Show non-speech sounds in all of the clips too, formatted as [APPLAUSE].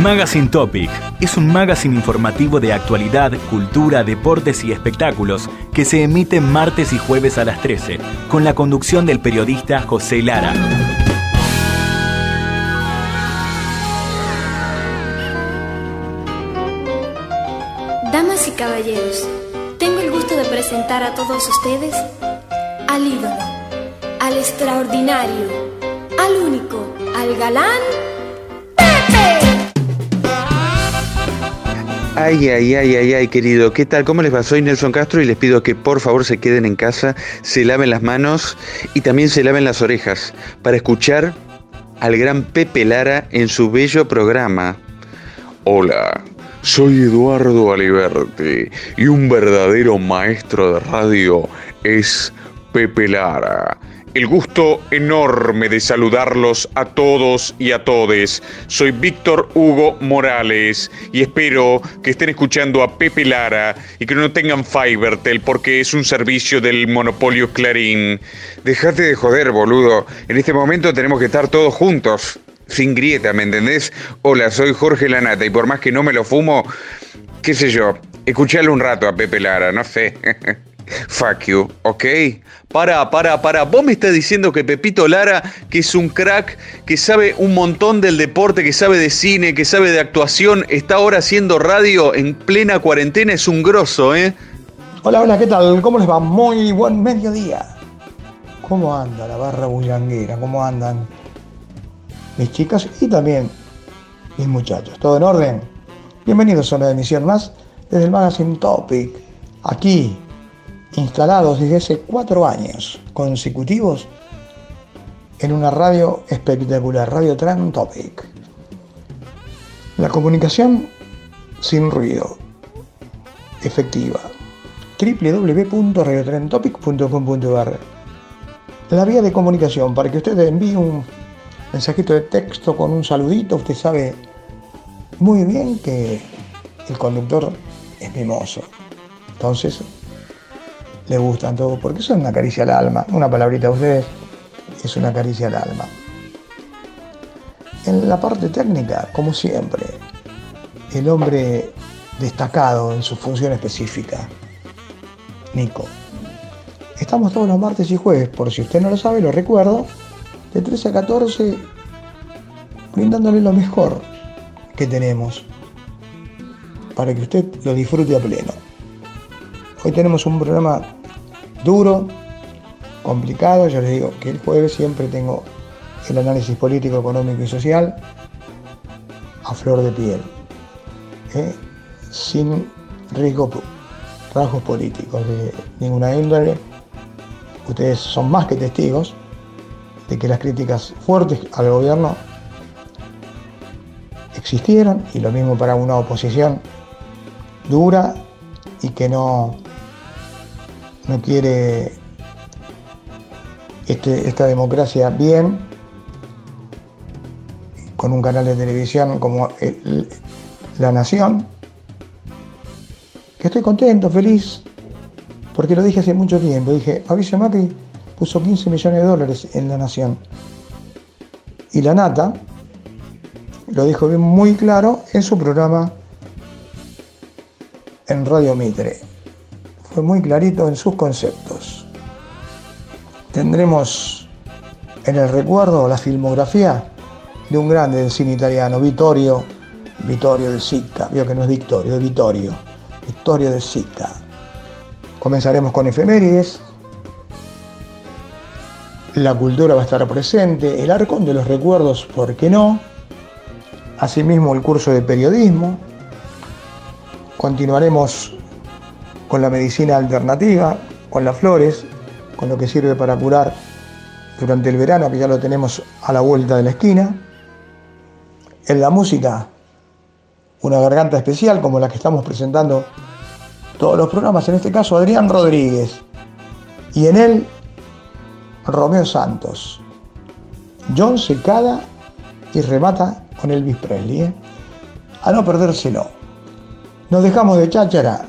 Magazine Topic es un magazine informativo de actualidad, cultura, deportes y espectáculos que se emite martes y jueves a las 13, con la conducción del periodista José Lara. Damas y caballeros, tengo el gusto de presentar a todos ustedes al ídolo, al extraordinario, al único, al galán, Ay, ay, ay, ay, ay, querido, ¿qué tal? ¿Cómo les va? Soy Nelson Castro y les pido que por favor se queden en casa, se laven las manos y también se laven las orejas para escuchar al gran Pepe Lara en su bello programa. Hola, soy Eduardo Aliberti y un verdadero maestro de radio es Pepe Lara. El gusto enorme de saludarlos a todos y a todes. Soy Víctor Hugo Morales y espero que estén escuchando a Pepe Lara y que no tengan Fivertel porque es un servicio del monopolio Clarín. Dejate de joder, boludo. En este momento tenemos que estar todos juntos, sin grieta, ¿me entendés? Hola, soy Jorge Lanata y por más que no me lo fumo, qué sé yo, escuchale un rato a Pepe Lara, no sé. [LAUGHS] Fuck you, ¿ok? Para, para, para. Vos me estás diciendo que Pepito Lara, que es un crack, que sabe un montón del deporte, que sabe de cine, que sabe de actuación, está ahora haciendo radio en plena cuarentena, es un grosso, ¿eh? Hola, hola, ¿qué tal? ¿Cómo les va? Muy buen mediodía. ¿Cómo anda la barra bullanguera? ¿Cómo andan mis chicas y también mis muchachos? ¿Todo en orden? Bienvenidos a una emisión más desde el Magazine Topic. Aquí instalados desde hace cuatro años consecutivos en una radio espectacular, Radio Tran Topic. La comunicación sin ruido, efectiva. www.radiotrentopic.com.ar La vía de comunicación para que usted envíe un mensajito de texto con un saludito, usted sabe muy bien que el conductor es mimoso. Entonces, le gustan todo, porque es una caricia al alma. Una palabrita a ustedes es una caricia al alma. En la parte técnica, como siempre, el hombre destacado en su función específica, Nico. Estamos todos los martes y jueves, por si usted no lo sabe, lo recuerdo, de 13 a 14, brindándole lo mejor que tenemos para que usted lo disfrute a pleno. Hoy tenemos un programa duro, complicado, ya les digo que el jueves siempre tengo el análisis político, económico y social a flor de piel, ¿eh? sin riesgo, rasgos políticos de ninguna índole. Ustedes son más que testigos de que las críticas fuertes al gobierno existieron y lo mismo para una oposición dura y que no, no quiere este, esta democracia bien, con un canal de televisión como La Nación, que estoy contento, feliz, porque lo dije hace mucho tiempo, dije, Mauricio Macri puso 15 millones de dólares en La Nación. Y la Nata lo dijo bien muy claro en su programa en Radio Mitre fue muy clarito en sus conceptos. Tendremos en el recuerdo la filmografía de un grande del cine italiano, Vittorio, Vittorio de Sica, vio que no es Victorio, es Vittorio, Vittorio de Sica. Comenzaremos con efemérides, la cultura va a estar presente, el arcón de los recuerdos, ¿por qué no? Asimismo el curso de periodismo, continuaremos con la medicina alternativa, con las flores, con lo que sirve para curar durante el verano, que ya lo tenemos a la vuelta de la esquina. En la música, una garganta especial como la que estamos presentando todos los programas, en este caso Adrián Rodríguez. Y en él, Romeo Santos. John se y remata con Elvis Presley. ¿eh? A no perdérselo. Nos dejamos de cháchara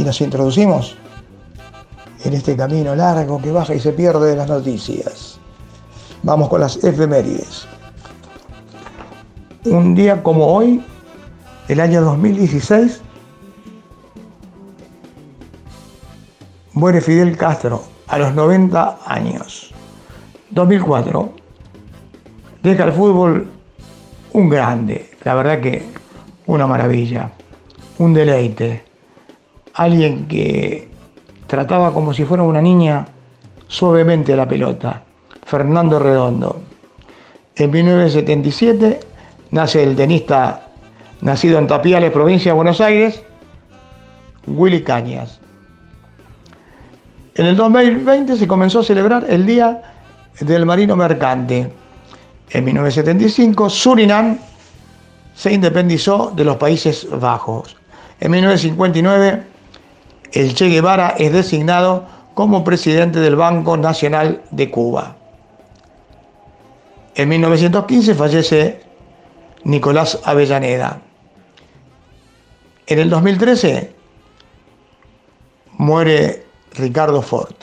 y nos introducimos en este camino largo que baja y se pierde de las noticias. Vamos con las efemérides. Un día como hoy, el año 2016, muere Fidel Castro a los 90 años. 2004, deja el fútbol un grande, la verdad que una maravilla, un deleite. Alguien que trataba como si fuera una niña suavemente la pelota, Fernando Redondo. En 1977 nace el tenista nacido en Tapiales, provincia de Buenos Aires, Willy Cañas. En el 2020 se comenzó a celebrar el Día del Marino Mercante. En 1975 Surinam se independizó de los Países Bajos. En 1959 el Che Guevara es designado como presidente del Banco Nacional de Cuba. En 1915 fallece Nicolás Avellaneda. En el 2013 muere Ricardo Ford.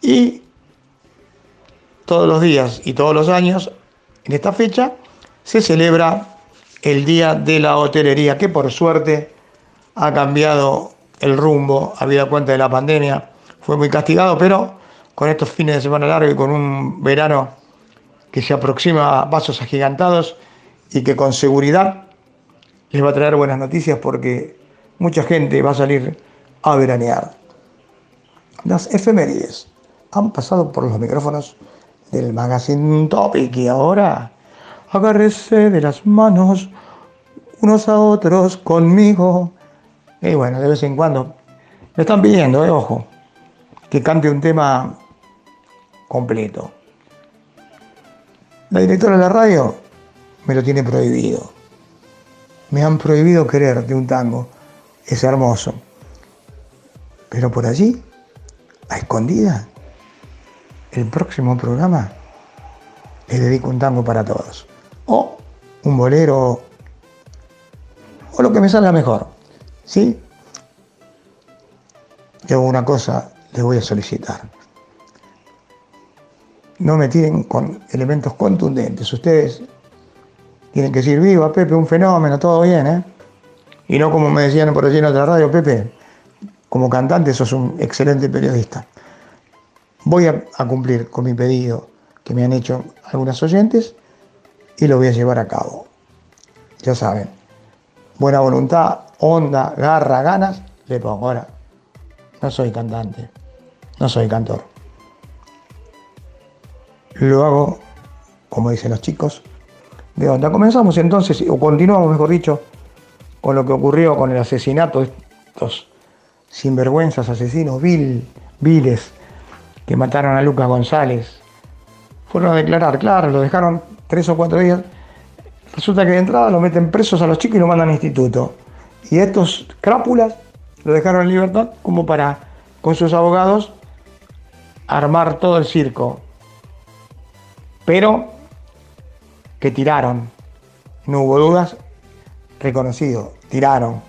Y todos los días y todos los años, en esta fecha, se celebra el Día de la Hotelería, que por suerte ha cambiado el rumbo, habida cuenta de la pandemia, fue muy castigado, pero con estos fines de semana largos y con un verano que se aproxima a pasos agigantados y que con seguridad les va a traer buenas noticias porque mucha gente va a salir a veranear. Las efemérides han pasado por los micrófonos del Magazine Topic y ahora agárrese de las manos unos a otros conmigo. Y bueno, de vez en cuando me están pidiendo, eh, ojo, que cante un tema completo. La directora de la radio me lo tiene prohibido. Me han prohibido querer de un tango. Es hermoso. Pero por allí a escondida, el próximo programa le dedico un tango para todos. O un bolero, o lo que me salga mejor. ¿Sí? Yo una cosa les voy a solicitar. No me tiren con elementos contundentes. Ustedes tienen que decir, viva Pepe, un fenómeno, todo bien, ¿eh? Y no como me decían por allí en otra radio, Pepe, como cantante sos un excelente periodista. Voy a, cumplir con mi pedido que me han hecho algunas oyentes y lo voy a llevar a cabo. Ya saben, buena voluntad, onda, garra, ganas, le pongo. Ahora, no soy cantante, no soy cantor. Lo hago, como dicen los chicos, de onda. Comenzamos entonces, o continuamos, mejor dicho, con lo que ocurrió con el asesinato de estos sinvergüenzas, asesinos, vil, viles, que mataron a Lucas González. Fueron a declarar, claro, lo dejaron tres o cuatro días. Resulta que de entrada lo meten presos a los chicos y lo mandan al instituto. Y estos crápulas lo dejaron en libertad como para, con sus abogados, armar todo el circo. Pero que tiraron, no hubo dudas, reconocido, tiraron.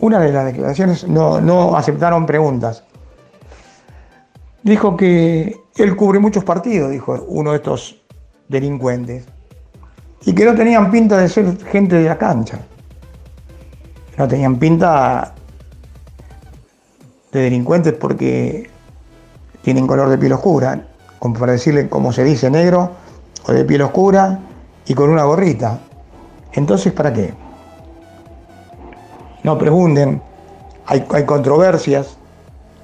Una de las declaraciones no, aceptaron preguntas. Dijo que él cubre muchos partidos, dijo uno de estos delincuentes, y que no tenían pinta de ser gente de la cancha. No tenían pinta de delincuentes porque tienen color de piel oscura, como para decirle como se dice negro o de piel oscura y con una gorrita. Entonces, ¿para qué? no pregunten, hay, controversias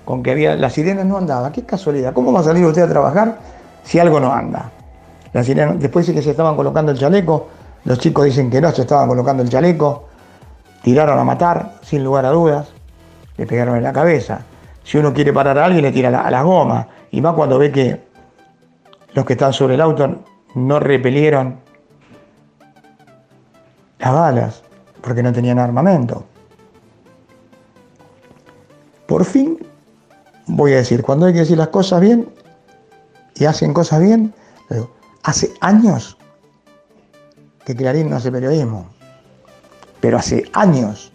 con que había, la sirena no andaba, qué casualidad, ¿cómo va a salir usted a trabajar si algo no anda? La sirena, después dice que se estaban colocando el chaleco, los chicos dicen que no se estaban colocando el chaleco, tiraron a matar, sin lugar a dudas, le pegaron en la cabeza. Si uno quiere parar a alguien, le tira a las gomas, y más cuando ve que los que están sobre el auto no repelieron las balas porque no tenían armamento. Por fin, voy a decir, cuando hay que decir las cosas bien y hacen cosas bien, hace años que Clarín no hace periodismo, pero hace años.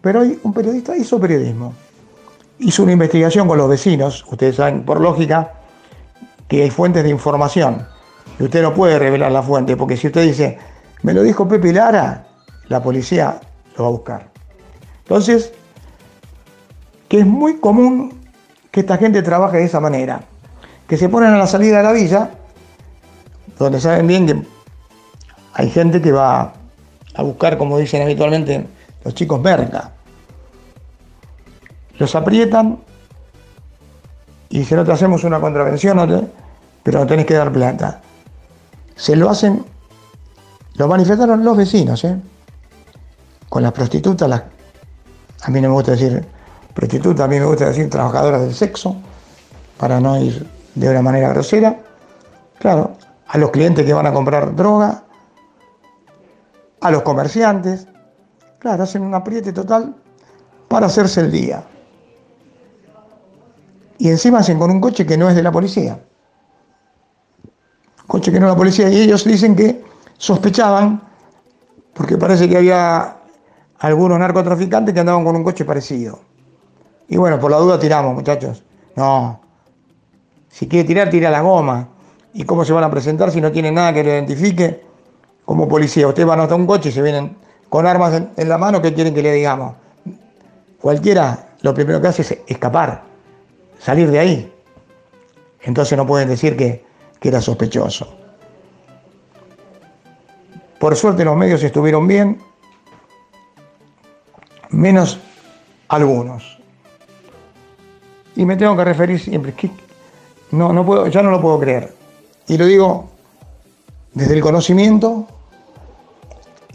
Pero hoy un periodista hizo periodismo, hizo una investigación con los vecinos, ustedes saben por lógica que hay fuentes de información, y usted no puede revelar la fuente, porque si usted dice, me lo dijo Pepe Lara, la policía lo va a buscar. Entonces, que es muy común que esta gente trabaje de esa manera, que se ponen a la salida de la villa, donde saben bien que hay gente que va a buscar, como dicen habitualmente los chicos, merca. Los aprietan y si no te hacemos una contravención, pero no tenés que dar plata. Se lo hacen, lo manifestaron los vecinos, ¿eh? con las prostitutas, a mí no me gusta decir prostitutas, a mí me gusta decir trabajadoras del sexo, para no ir de una manera grosera. Claro, a los clientes que van a comprar droga, a los comerciantes. Claro, hacen un apriete total para hacerse el día. Y encima hacen con un coche que no es de la policía. Coche que no es de la policía. Y ellos dicen que sospechaban, porque parece que había algunos narcotraficantes que andaban con un coche parecido. Y bueno, por la duda tiramos, muchachos. No. Si quiere tirar, tira la goma. ¿Y cómo se van a presentar si no tienen nada que lo identifique? Como policía. Ustedes van hasta un coche y se vienen con armas en, la mano, ¿qué quieren que le digamos? Cualquiera lo primero que hace es escapar, salir de ahí. Entonces no pueden decir que, era sospechoso. Por suerte los medios estuvieron bien, menos algunos. Y me tengo que referir siempre, no, no puedo, ya no lo puedo creer. Y lo digo desde el conocimiento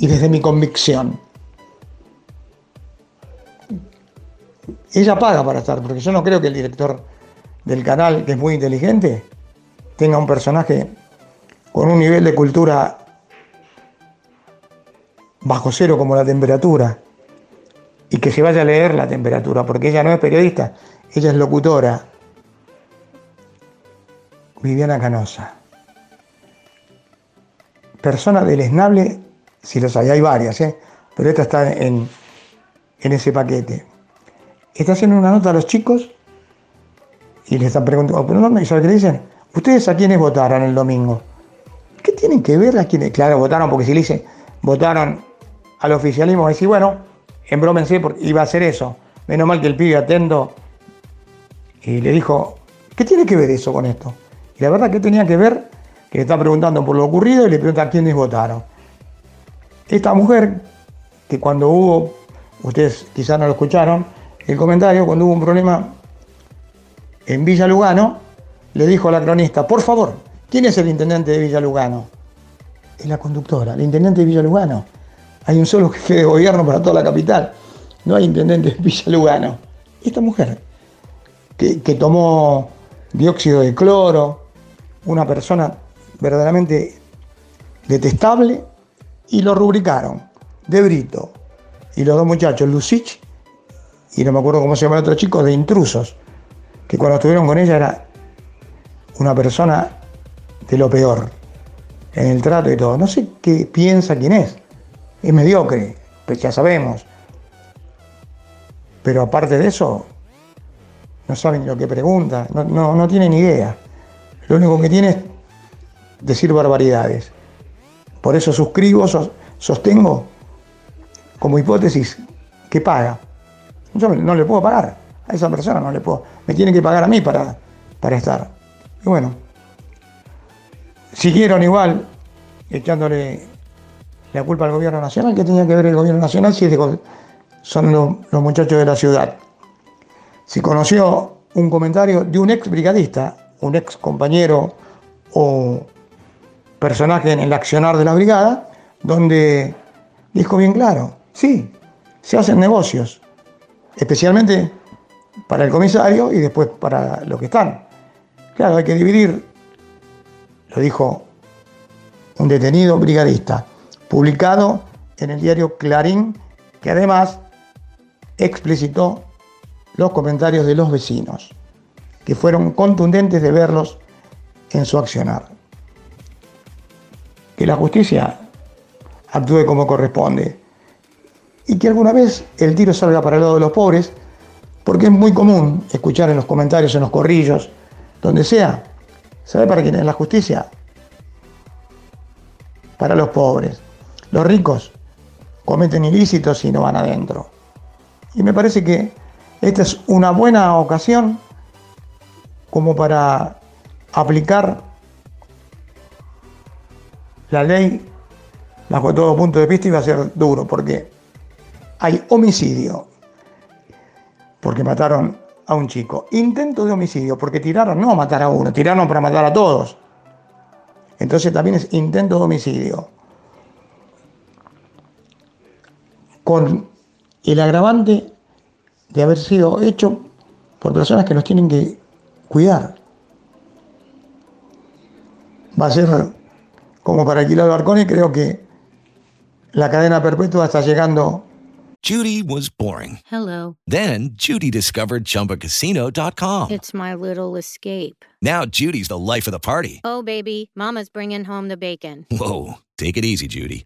y desde mi convicción. Ella paga para estar, porque yo no creo que el director del canal, que es muy inteligente, tenga un personaje con un nivel de cultura bajo cero como la temperatura y que se vaya a leer la temperatura, porque ella no es periodista, ella es locutora. Viviana Canosa. Persona deleznable si los hay, hay varias, ¿eh? pero esta está en, ese paquete. Está haciendo una nota a los chicos y le están preguntando, pero no, ¿sabes qué dicen? ¿Ustedes a quiénes votaron el domingo? ¿Qué tienen que ver a quienes? Claro, votaron porque si le dicen, votaron al oficialismo, decir, bueno, embrómense porque iba a hacer eso. Menos mal que el pibe atento y le dijo, ¿qué tiene que ver eso con esto? Y la verdad que tenía que ver que le está preguntando por lo ocurrido y le pregunta a quiénes votaron. Esta mujer, que cuando hubo, ustedes quizás no lo escucharon, el comentario, cuando hubo un problema en Villa Lugano, le dijo a la cronista, por favor, ¿quién es el intendente de Villa Lugano? Es la conductora, el intendente de Villa Lugano. Hay un solo jefe de gobierno para toda la capital. No hay intendente de Villa Lugano. Esta mujer, que, que tomó dióxido de cloro, una persona verdaderamente detestable, y lo rubricaron de Brito y los dos muchachos, Lucich y no me acuerdo cómo se llama el otro chico, de intrusos, que cuando estuvieron con ella era una persona de lo peor en el trato y todo. No sé qué piensa quién es. Es mediocre, pues ya sabemos. Pero aparte de eso, no saben lo que pregunta, no, no, no tienen idea. Lo único que tiene es decir barbaridades. Por eso suscribo, sostengo como hipótesis que paga. Yo no le puedo pagar a esa persona, no le puedo. Me tiene que pagar a mí para, para estar. Y bueno, siguieron igual echándole la culpa al gobierno nacional. ¿Qué tenía que ver el gobierno nacional si son los, los muchachos de la ciudad? Si conoció un comentario de un ex brigadista, un ex compañero o personaje en el accionar de la brigada, donde dijo bien claro, sí, se hacen negocios, especialmente para el comisario y después para los que están. Claro, hay que dividir, lo dijo un detenido brigadista, publicado en el diario Clarín, que además explicitó los comentarios de los vecinos, que fueron contundentes de verlos en su accionar. Que la justicia actúe como corresponde y que alguna vez el tiro salga para el lado de los pobres, porque es muy común escuchar en los comentarios, en los corrillos, donde sea, ¿sabe para quién es la justicia? Para los pobres. Los ricos cometen ilícitos y no van adentro. Y me parece que esta es una buena ocasión como para aplicar la ley bajo todo punto de vista va a ser duro, porque hay homicidio, porque mataron a un chico. Intento de homicidio, porque tiraron no a matar a uno, tiraron para matar a todos. Entonces también es intento de homicidio. Con el agravante de haber sido hecho por personas que nos tienen que cuidar. Va a ser como para alquilar barcones, creo que la cadena perpetua está llegando. Judy was boring. Hello. Then Judy discovered ChumbaCasino.com. It's my little escape. Now Judy's the life of the party. Oh, baby, Mama's bringing home the bacon. Whoa, take it easy, Judy.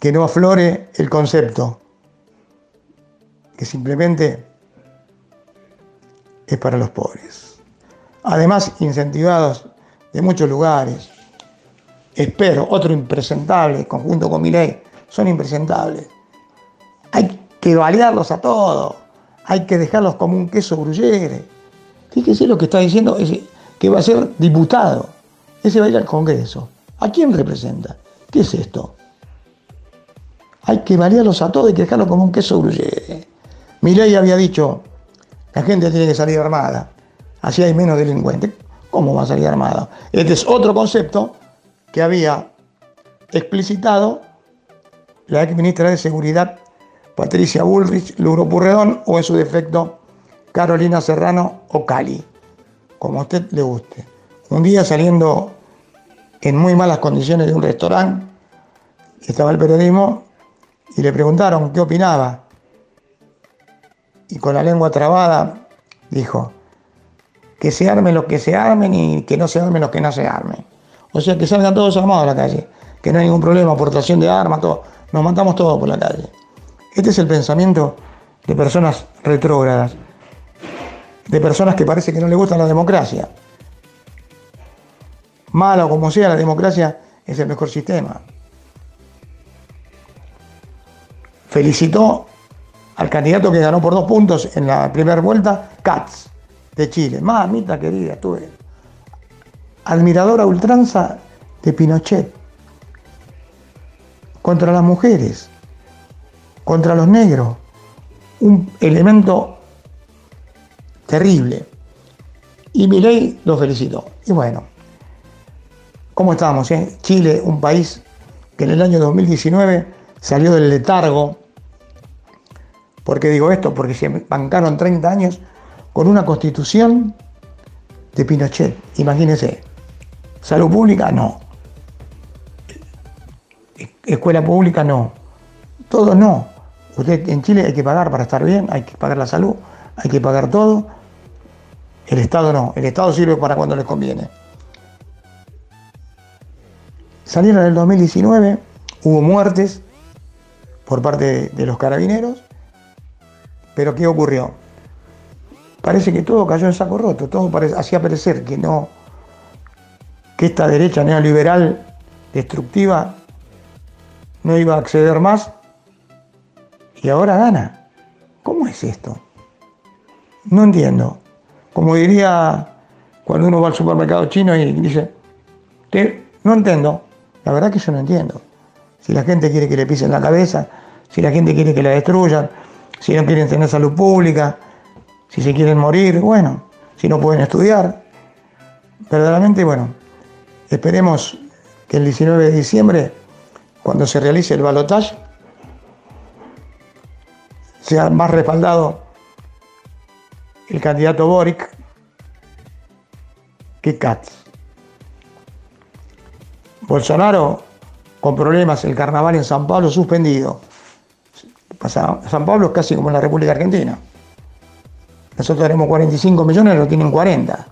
que no aflore el concepto, que simplemente es para los pobres. Además, incentivados de muchos lugares. Espero, otro impresentable, conjunto con mi ley, son impresentables. Hay que balearlos a todos, hay que dejarlos como un queso gruyere. Fíjese lo que está diciendo, ese, que va a ser diputado. Ese va a ir al Congreso. ¿A quién representa? ¿Qué es esto? Hay que balearlos a todos y que dejarlos como un queso gruyere. Mi ley había dicho, la gente tiene que salir armada, así hay menos delincuentes. ¿Cómo va a salir armada? Este es otro concepto que había explicitado la ex ministra de Seguridad, Patricia Bullrich, Luro Purredón, o en su defecto, Carolina Serrano o Cali, como a usted le guste. Un día saliendo en muy malas condiciones de un restaurante, estaba el periodismo y le preguntaron qué opinaba. Y con la lengua trabada dijo, que se armen los que se armen y que no se armen los que no se armen. O sea, que salgan todos armados a la calle, que no hay ningún problema, aportación de armas, todo. Nos matamos todos por la calle. Este es el pensamiento de personas retrógradas, de personas que parece que no les gusta la democracia. Mala o como sea, la democracia es el mejor sistema. Felicitó al candidato que ganó por dos puntos en la primera vuelta, Katz, de Chile. Mamita querida, estuve. Admiradora ultranza de Pinochet. Contra las mujeres, contra los negros. Un elemento terrible. Y Milei lo felicitó. Y bueno, ¿cómo estamos? Eh? Chile, un país que en el año 2019 salió del letargo. ¿Por qué digo esto? Porque se bancaron 30 años con una constitución de Pinochet. Imagínense. Salud pública, no. Escuela pública, no. Todo no. Usted en Chile hay que pagar para estar bien, hay que pagar la salud, hay que pagar todo. El Estado no. El Estado sirve para cuando les conviene. Salieron en el 2019, hubo muertes por parte de, de los carabineros, Pero ¿qué ocurrió? Parece que todo cayó en saco roto, todo hacía parecer que no, que esta derecha neoliberal destructiva no iba a acceder más y ahora gana. ¿Cómo es esto? No entiendo. Como diría cuando uno va al supermercado chino y dice, no entiendo. La verdad que yo no entiendo. Si la gente quiere que le pisen la cabeza, si la gente quiere que la destruyan, si no quieren tener salud pública, si se quieren morir, bueno, si no pueden estudiar. Verdaderamente, bueno, esperemos que el 19 de diciembre, cuando se realice el balotaje, sea más respaldado el candidato Boric que Katz. Bolsonaro con problemas, el carnaval en San Pablo suspendido. San Pablo es casi como la República Argentina. Nosotros tenemos 45 millones, lo tienen 40.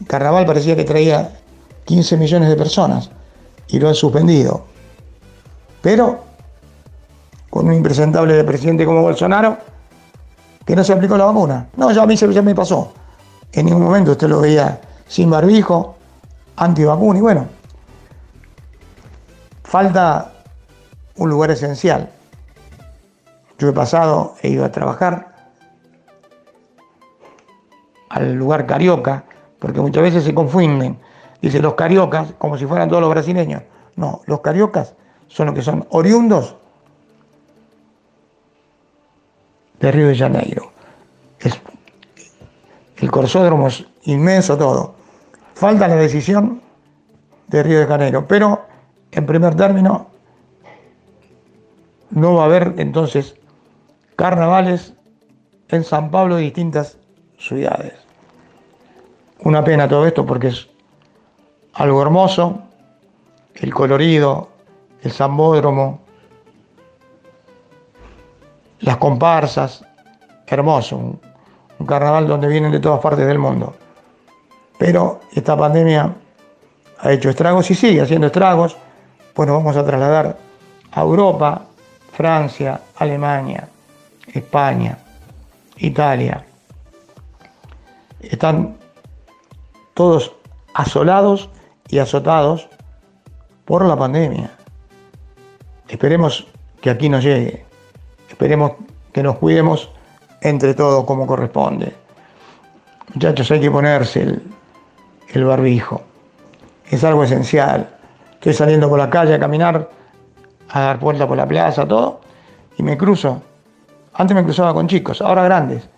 El carnaval parecía que traía 15 millones de personas y lo han suspendido. Pero con un impresentable de presidente como Bolsonaro, que no se aplicó la vacuna. No, ya a mí ya me pasó. En ningún momento usted lo veía sin barbijo, antivacuna y bueno. Falta un lugar esencial. Yo he pasado, he ido a trabajar al lugar carioca, porque muchas veces se confunden. Dice los cariocas como si fueran todos los brasileños. No, los cariocas son los que son oriundos de Río de Janeiro. Es, el corsódromo es inmenso todo. Falta la decisión de Río de Janeiro, pero en primer término no va a haber entonces carnavales en San Pablo de distintas ciudades. Una pena todo esto porque es algo hermoso, el colorido, el zambódromo, las comparsas, hermoso, un, carnaval donde vienen de todas partes del mundo. Pero esta pandemia ha hecho estragos y sigue haciendo estragos, pues nos vamos a trasladar a Europa, Francia, Alemania, España, Italia. Están todos asolados y azotados por la pandemia. Esperemos que aquí no llegue. Esperemos que nos cuidemos entre todos como corresponde. Muchachos, hay que ponerse el, el barbijo. Es algo esencial. Estoy saliendo por la calle a caminar, a dar vuelta por la plaza, todo, y me cruzo. Antes me cruzaba con chicos, ahora grandes,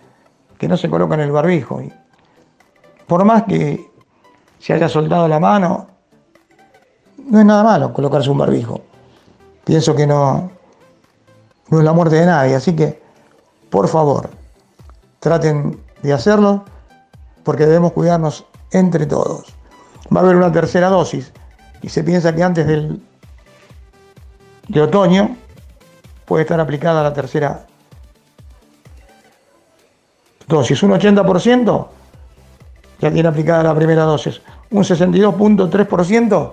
que no se colocan el barbijo. Y por más que se haya soltado la mano, no es nada malo colocarse un barbijo. Pienso que no, es la muerte de nadie, así que por favor, traten de hacerlo porque debemos cuidarnos entre todos. Va a haber una tercera dosis y se piensa que antes del, de otoño puede estar aplicada la tercera dosis. Un 80% ya tiene aplicada la primera dosis. Un 62.3%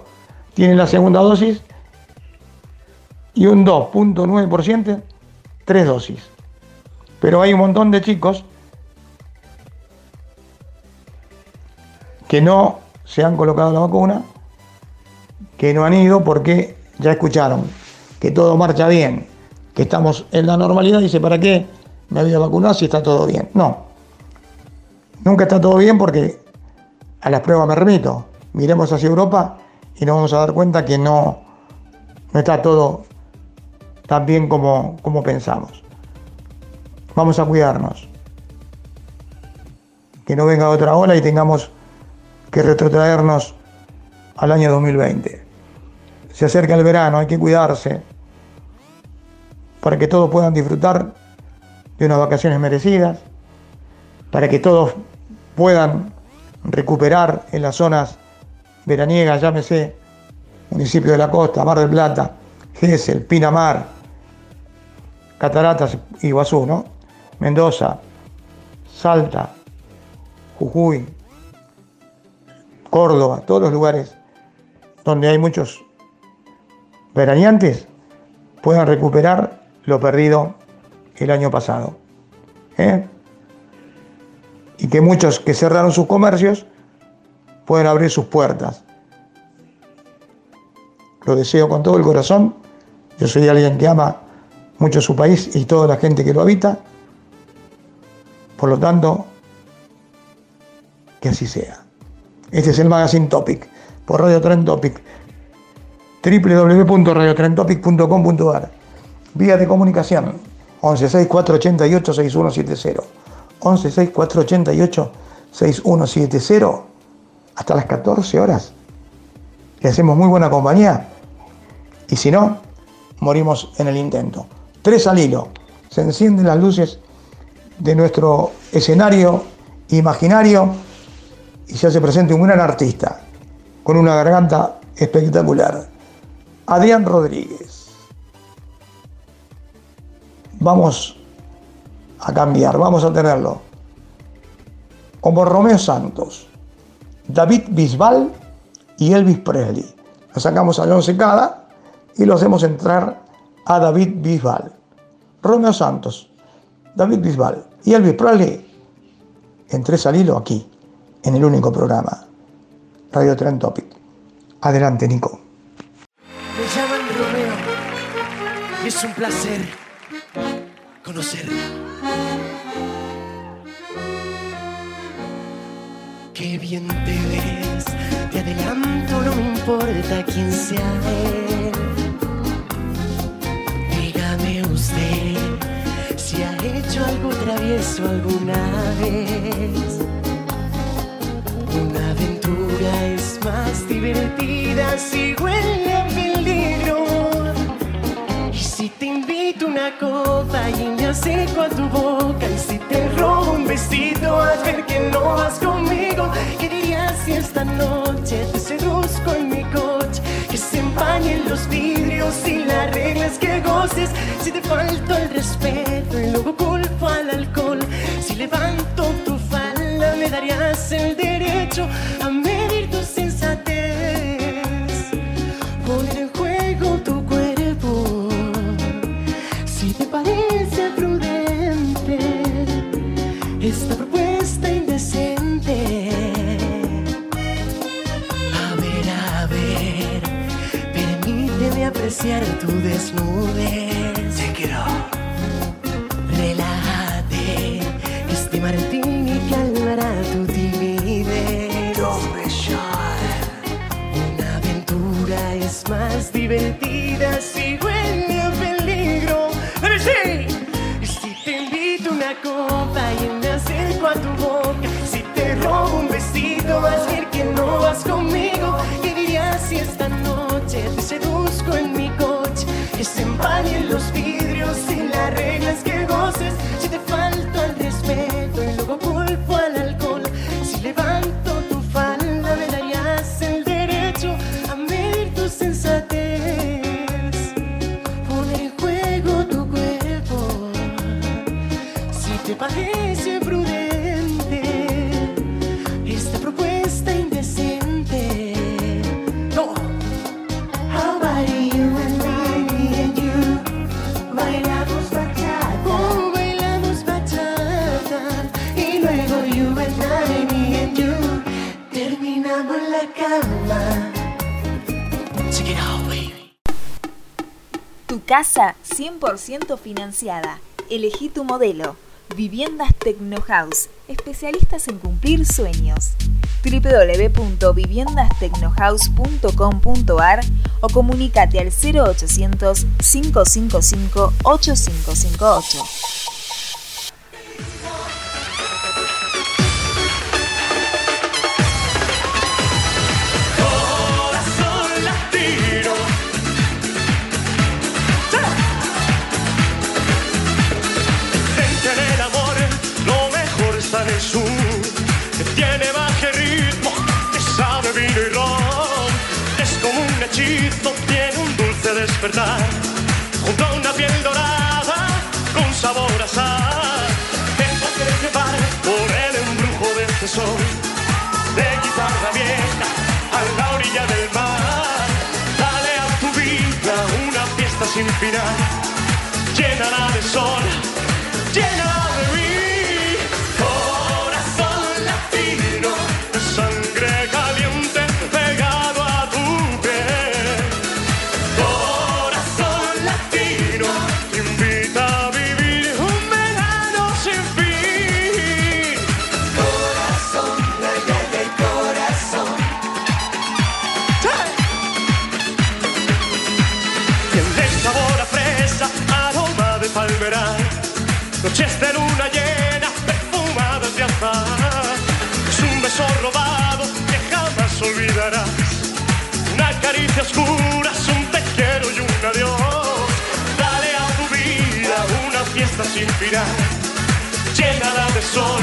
tiene la segunda dosis y un 2.9% tres dosis. Pero hay un montón de chicos que no se han colocado la vacuna, que no han ido porque ya escucharon que todo marcha bien, que estamos en la normalidad, dice, ¿para qué me había vacunado si está todo bien? No, nunca está todo bien porque a las pruebas me remito. Miremos hacia Europa y nos vamos a dar cuenta que no, no está todo tan bien como, como pensamos. Vamos a cuidarnos. Que no venga otra ola y tengamos que retrotraernos al año 2020. Se acerca el verano, hay que cuidarse para que todos puedan disfrutar de unas vacaciones merecidas, para que todos puedan recuperar en las zonas veraniegas, llámese municipio de la costa, Mar del Plata, Gesell, Pinamar, Cataratas, Iguazú, ¿no? Mendoza, Salta, Jujuy, Córdoba, todos los lugares donde hay muchos veraneantes puedan recuperar lo perdido el año pasado. ¿eh? Y que muchos que cerraron sus comercios pueden abrir sus puertas. Lo deseo con todo el corazón. Yo soy alguien que ama mucho su país y toda la gente que lo habita. Por lo tanto, que así sea. Este es el Magazine Topic por Radio Trend Topic www.radiotrentopic.com.ar Vía de comunicación 116488 6170 116488 6170 hasta las 14 horas. Le hacemos muy buena compañía y si no, morimos en el intento. Tres al hilo. Se encienden las luces de nuestro escenario imaginario y se hace presente un gran artista con una garganta espectacular. Adrián Rodríguez. Vamos a cambiar, vamos a tenerlo. Como Romeo Santos, David Bisbal y Elvis Presley. Lo sacamos al once cada y lo hacemos entrar a David Bisbal. Romeo Santos, David Bisbal y Elvis Presley en tres al hilo aquí, en el único programa, Radio Trend Topic. Adelante, Nico. Me llaman Romeo es un placer conocerte. Qué bien te ves, te adelanto, no me importa quién sea él. Dígame usted si ha hecho algo travieso alguna vez. Una aventura es más divertida si huele invito una copa y me acerco a tu boca y si te robo un besito a ver que no vas conmigo, ¿qué dirías si esta noche te seduzco en mi coche? Que se empañen los vidrios y las reglas que goces. Si te falto el respeto y luego culpo al alcohol, si levanto tu falda me darías el derecho tu desnudez. 100% financiada. Elegí tu modelo. Viviendas Tecnohouse, especialistas en cumplir sueños. www.viviendastecnohouse.com.ar o comunícate al 0800 555 8558. Junto a una piel dorada, con sabor a sal. Déjate llevar por el embrujo de este sol. De guitarra vieja a la orilla del mar. Dale a tu vida una fiesta sin final. Llénala de sol, caricia oscura, es un te quiero y un adiós. Dale a tu vida una fiesta sin final. Llénala de sol,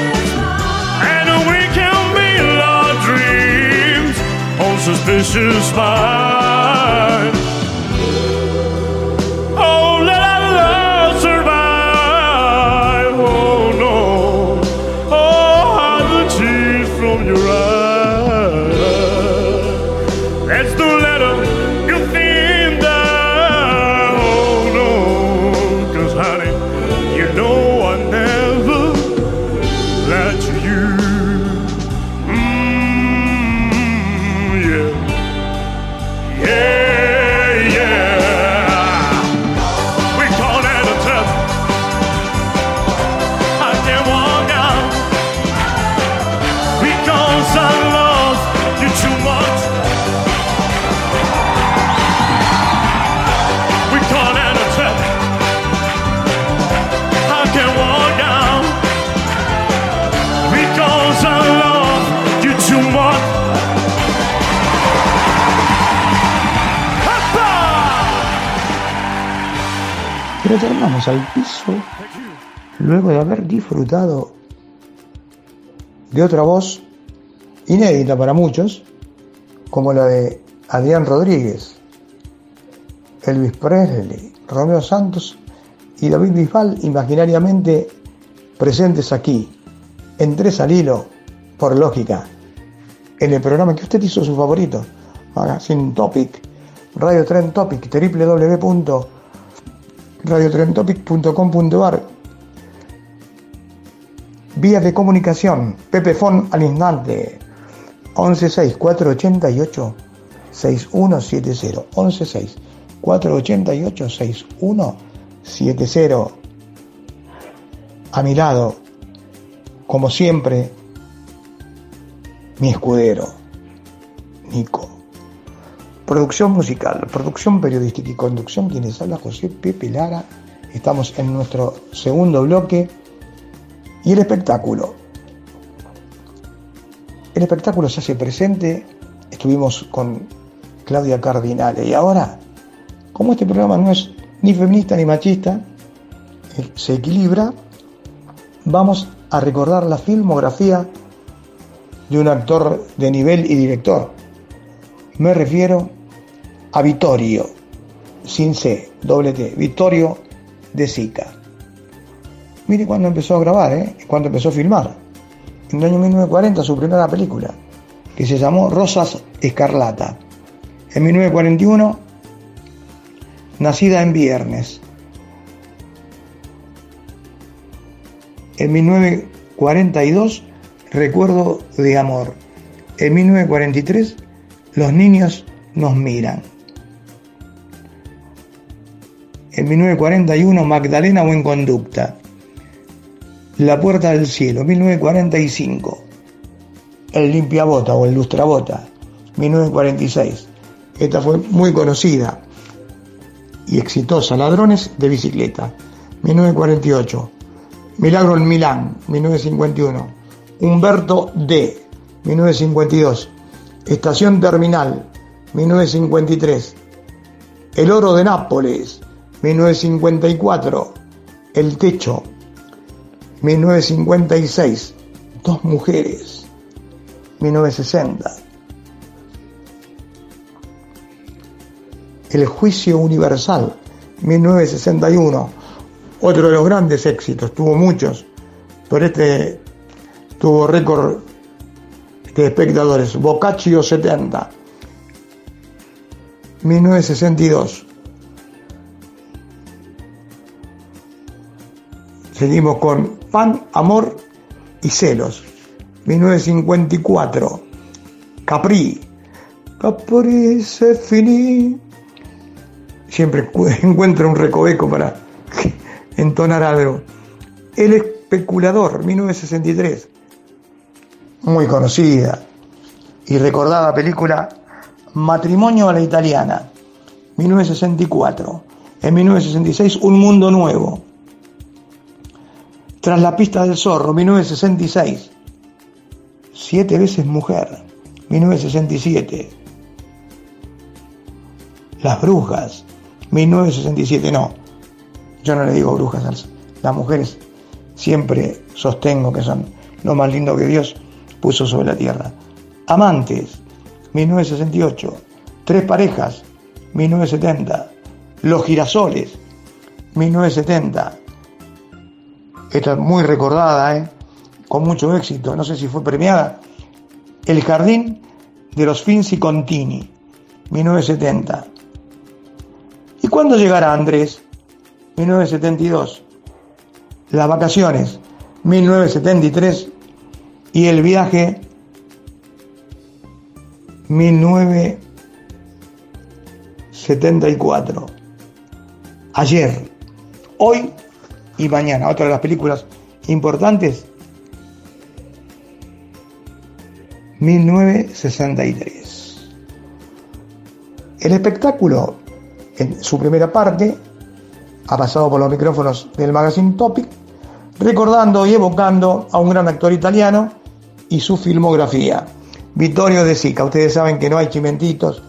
suspicious smile. Retornamos al piso. Luego de haber disfrutado de otra voz inédita para muchos, como la de Adrián Rodríguez, Elvis Presley, Romeo Santos y David Bisbal imaginariamente presentes aquí, en tres al hilo, por lógica, en el programa que usted hizo su favorito, Magazine Topic, Radio Trend Topic, www.radiotrentopic.com.ar Vía de comunicación, Pepefon al instante, 116-488-6170, 116-488-6170. A mi lado, como siempre, mi escudero, Nico. Producción musical, producción periodística y conducción, quienes habla José Pepe Lara. Estamos en nuestro segundo bloque. Y el espectáculo. El espectáculo se hace presente. Estuvimos con Claudia Cardinale. Y ahora, como este programa no es ni feminista ni machista, se equilibra, vamos a recordar la filmografía de un actor de nivel y director. Me refiero a Vittorio, sin C, doble T, Vittorio de Sica. Mire cuando empezó a grabar, ¿eh? cuando empezó a filmar. En el año 1940 su primera película, que se llamó Rosas Escarlata. En 1941, Nacida en Viernes. En 1942, Recuerdo de Amor. En 1943, Los niños nos miran. En 1941, Magdalena Buen Conducta. La Puerta del Cielo, 1945. El Limpiabota o el Lustrabota, 1946. Esta fue muy conocida y exitosa. Ladrones de bicicleta, 1948. Milagro en Milán, 1951. Humberto D, 1952. Estación Terminal, 1953. El Oro de Nápoles, 1954. El Techo, 1956. Dos mujeres, 1960. El Juicio Universal, 1961. Otro de los grandes éxitos, tuvo muchos, pero este tuvo récord de espectadores. Boccaccio 70, 1962. Seguimos con Pan, Amor y Celos, 1954. Capri, Capri se finí. Siempre [LAUGHS] encuentro un recoveco para [LAUGHS] entonar algo. El especulador, 1963. Muy conocida y recordada película Matrimonio a la Italiana, 1964. En 1966, Un Mundo Nuevo. Tras la pista del zorro, 1966. Siete veces mujer, 1967. Las brujas, 1967. No, yo no le digo brujas, las mujeres siempre sostengo que son lo más lindo que Dios puso sobre la tierra. Amantes, 1968. Tres parejas, 1970. Los girasoles, 1970. Esta es muy recordada, ¿eh? con mucho éxito, no sé si fue premiada. El Jardín de los Finzi Contini, 1970. ¿Y cuándo llegará Andrés? 1972. Las vacaciones, 1973. Y el viaje, 1974. Ayer, hoy y mañana. Otra de las películas importantes, 1963. El espectáculo, en su primera parte, ha pasado por los micrófonos del Magazine Topic, recordando y evocando a un gran actor italiano y su filmografía, Vittorio De Sica. Ustedes saben que no hay chimentitos,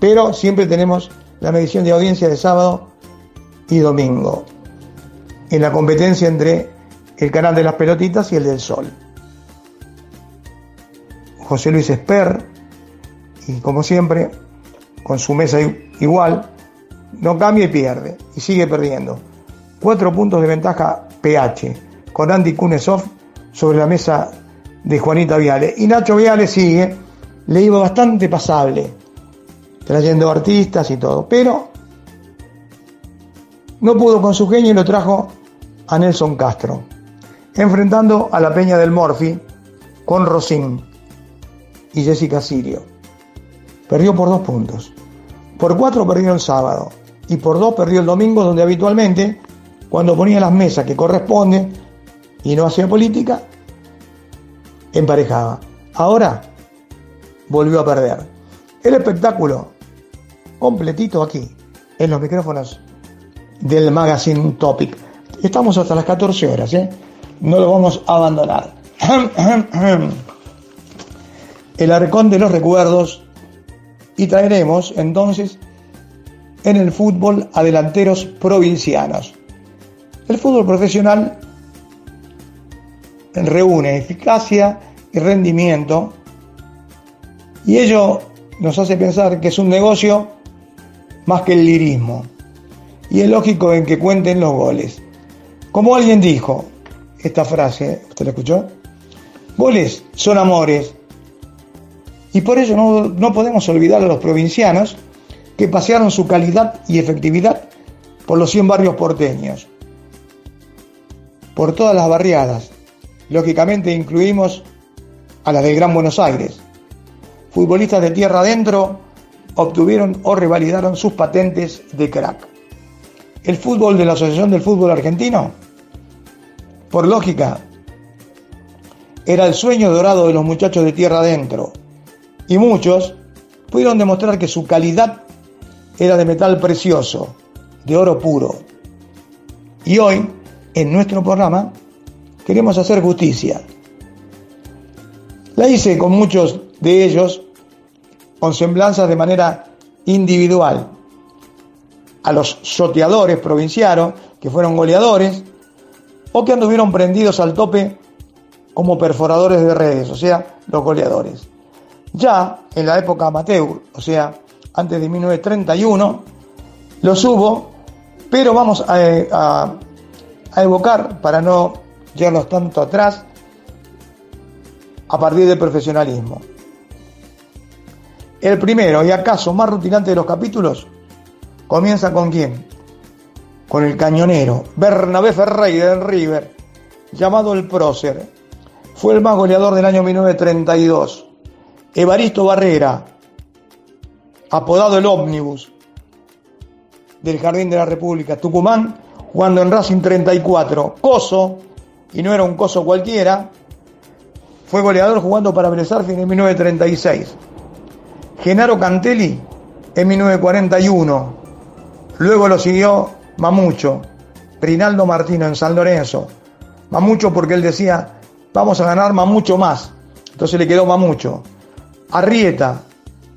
pero siempre tenemos la medición de audiencia de sábado y domingo, en la competencia entre el canal de las pelotitas y el del sol. José Luis Esper, y como siempre, con su mesa igual, no cambia y pierde, y sigue perdiendo. Cuatro puntos de ventaja PH, con Andy Kunesov sobre la mesa de Juanita Viale. Y Nacho Viale sigue, le iba bastante pasable, trayendo artistas y todo, pero no pudo con su genio y lo trajo a Nelson Castro, enfrentando a la Peña del Morphy con Rosín y Jessica Sirio. Perdió por dos puntos. Por cuatro perdió el sábado y por dos perdió el domingo, donde habitualmente, cuando ponía las mesas que corresponden y no hacía política, emparejaba. Ahora volvió a perder. El espectáculo completito aquí, en los micrófonos del Magazine Topic. Estamos hasta las 14 horas, ¿eh? No lo vamos a abandonar. El arcón de los recuerdos y traeremos entonces en el fútbol a delanteros provincianos. El fútbol profesional reúne eficacia y rendimiento y ello nos hace pensar que es un negocio más que el lirismo y es lógico en que cuenten los goles. Como alguien dijo, esta frase, ¿usted la escuchó? Goles son amores. Y por ello no, no podemos olvidar a los provincianos que pasearon su calidad y efectividad por los 100 barrios porteños, por todas las barriadas. Lógicamente incluimos a las del Gran Buenos Aires. Futbolistas de tierra adentro obtuvieron o revalidaron sus patentes de crack el fútbol de la Asociación del Fútbol Argentino? Por lógica, era el sueño dorado de los muchachos de tierra adentro. Y muchos pudieron demostrar que su calidad era de metal precioso, de oro puro. Y hoy, en nuestro programa, queremos hacer justicia. La hice con muchos de ellos con semblanzas de manera individual, a los soteadores provincianos, que fueron goleadores, o que anduvieron prendidos al tope como perforadores de redes, o sea, los goleadores. Ya en la época amateur, o sea, antes de 1931, los hubo, pero vamos a, a evocar, para no llevarlos tanto atrás, a partir del profesionalismo. El primero y acaso más rutinante de los capítulos Comienza con quién? Con el cañonero, Bernabé Ferreira del River, llamado el Prócer. Fue el más goleador del año 1932. Evaristo Barrera, apodado el Ómnibus, del Jardín de la República, Tucumán, jugando en Racing 34. Coso, y no era un coso cualquiera, fue goleador jugando para Bresarfi en 1936. Genaro Cantelli en 1941. Luego lo siguió Mamucho, Rinaldo Martino en San Lorenzo. Mamucho porque él decía, vamos a ganar Mamucho más. Entonces le quedó Mamucho. Arrieta,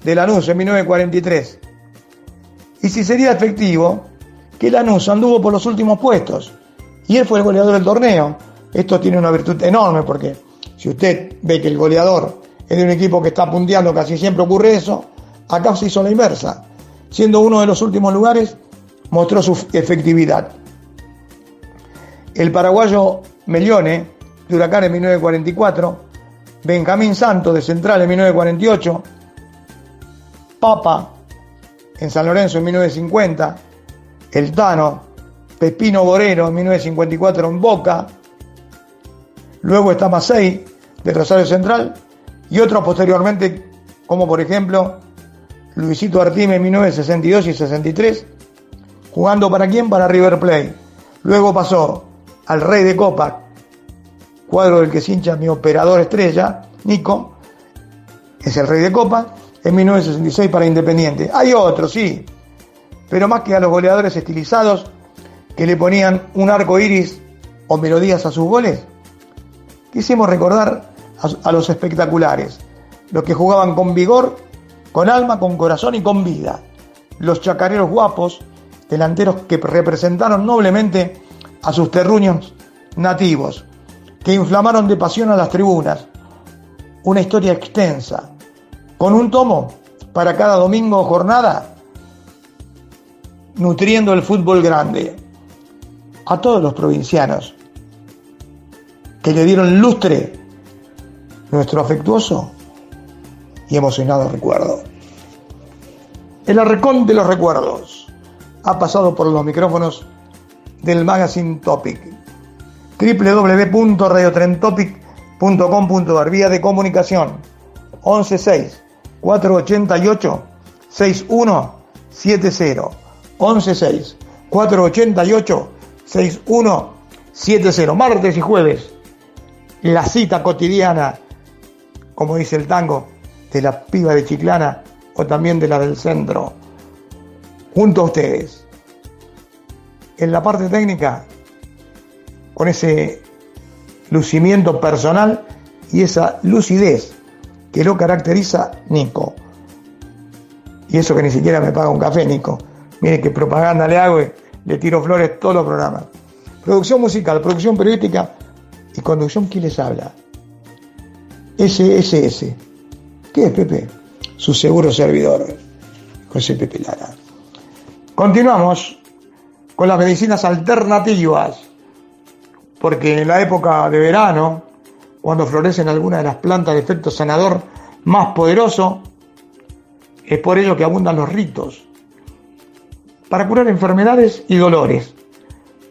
de Lanús en 1943. Y si sería efectivo, que Lanús anduvo por los últimos puestos. Y él fue el goleador del torneo. Esto tiene una virtud enorme porque si usted ve que el goleador es de un equipo que está punteando, casi siempre ocurre eso, acá se hizo la inversa. Siendo uno de los últimos lugares, mostró su efectividad. El paraguayo Melione, de Huracán en 1944, Benjamín Santos, de Central en 1948, Papa, en San Lorenzo en 1950, El Tano, Pepino Borero en 1954 en Boca, luego está Macei, de Rosario Central, y otros posteriormente, como por ejemplo Luisito Artime en 1962 y 63, jugando para quién? Para River Plate. Luego pasó al Rey de Copa, cuadro del que se hincha mi operador estrella, Nico, es el Rey de Copa, en 1966 para Independiente. Hay otros, sí, pero más que a los goleadores estilizados que le ponían un arco iris o melodías a sus goles, quisimos recordar a, a los espectaculares, los que jugaban con vigor, con alma, con corazón y con vida, los chacareros guapos delanteros que representaron noblemente a sus terruños nativos, que inflamaron de pasión a las tribunas. Una historia extensa, con un tomo para cada domingo o jornada, nutriendo el fútbol grande. A todos los provincianos que le dieron lustre nuestro afectuoso y emocionado recuerdo. El arrecón de los recuerdos ha pasado por los micrófonos del Magazine Topic. www.radiotrentopic.com.ar vía de comunicación. 116 488 6170 116 488 6170 martes y jueves la cita cotidiana como dice el tango de la piba de Chiclana o también de la del centro junto a ustedes en la parte técnica con ese lucimiento personal y esa lucidez que lo caracteriza Nico. Y eso que ni siquiera me paga un café, Nico. Mire qué propaganda le hago y le tiro flores todos los programas. Producción musical, producción periodística y conducción, ¿quién les habla? SSS. ¿Qué es Pepe? Su seguro servidor, José Pepe Lara. Continuamos con las medicinas alternativas, porque en la época de verano, cuando florecen algunas de las plantas de efecto sanador más poderoso, es por ello que abundan los ritos para curar enfermedades y dolores.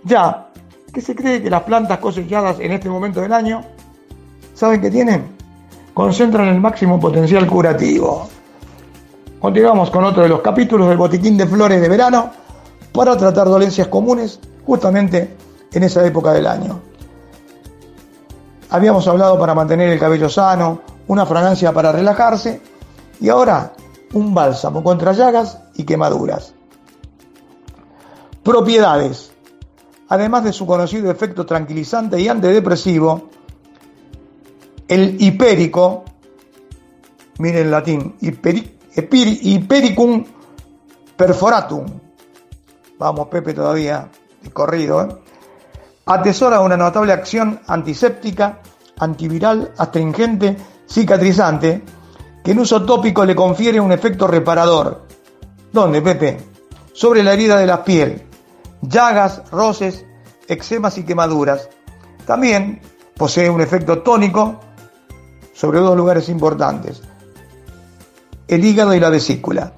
Ya que se cree que las plantas cosechadas en este momento del año, ¿saben qué tienen? Concentran el máximo potencial curativo. Continuamos con otro de los capítulos del Botiquín de Flores de Verano para tratar dolencias comunes justamente en esa época del año. Habíamos hablado para mantener el cabello sano, una fragancia para relajarse y ahora un bálsamo contra llagas y quemaduras. Propiedades. Además de su conocido efecto tranquilizante y antidepresivo, el hipérico, miren en latín, hipericum perforatum, vamos Pepe todavía de corrido, ¿eh? atesora una notable acción antiséptica, antiviral, astringente, cicatrizante, que en uso tópico le confiere un efecto reparador. ¿Dónde, Pepe? Sobre la herida de la piel, llagas, roces, eczemas y quemaduras. También posee un efecto tónico sobre dos lugares importantes, el hígado y la vesícula.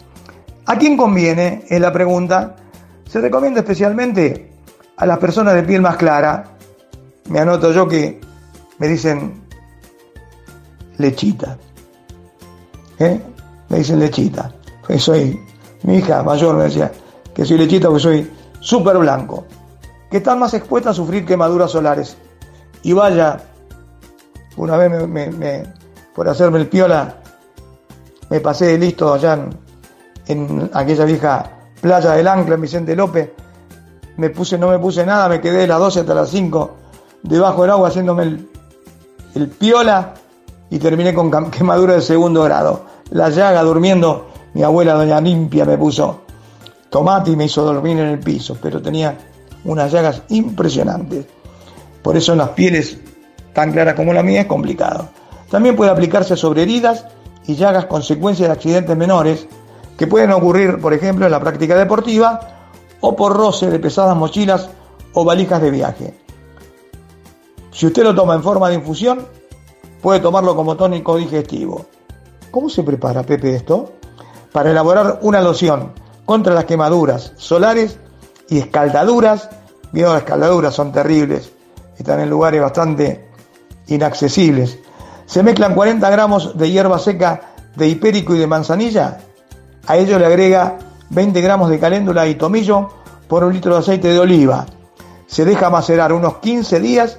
¿A quién conviene? Es la pregunta. Se recomienda especialmente a las personas de piel más clara, me anoto yo que me dicen lechita. ¿eh? Me dicen lechita. Pues soy, mi hija mayor me decía que soy lechita porque soy súper blanco. Que están más expuestas a sufrir quemaduras solares. Y vaya, una vez me, por hacerme el piola, me pasé listo allá en, en aquella vieja playa del Ancla en Vicente López me puse, no me puse nada, me quedé de las 12 hasta las 5 debajo del agua haciéndome el, piola y terminé con quemadura de segundo grado. La llaga durmiendo, mi abuela doña Limpia me puso tomate y me hizo dormir en el piso, pero tenía unas llagas impresionantes. Por eso en las pieles tan claras como la mía es complicado. También puede aplicarse sobre heridas y llagas consecuencias de accidentes menores que pueden ocurrir, por ejemplo, en la práctica deportiva o por roce de pesadas mochilas o valijas de viaje. Si usted lo toma en forma de infusión, puede tomarlo como tónico digestivo. ¿Cómo se prepara, Pepe, esto? Para elaborar una loción contra las quemaduras solares y escaldaduras. Bien, las escaldaduras son terribles, están en lugares bastante inaccesibles. Se mezclan 40 gramos de hierba seca de hipérico y de manzanilla. A ello le agrega 20 gramos de caléndula y tomillo por un litro de aceite de oliva. Se deja macerar unos 15 días.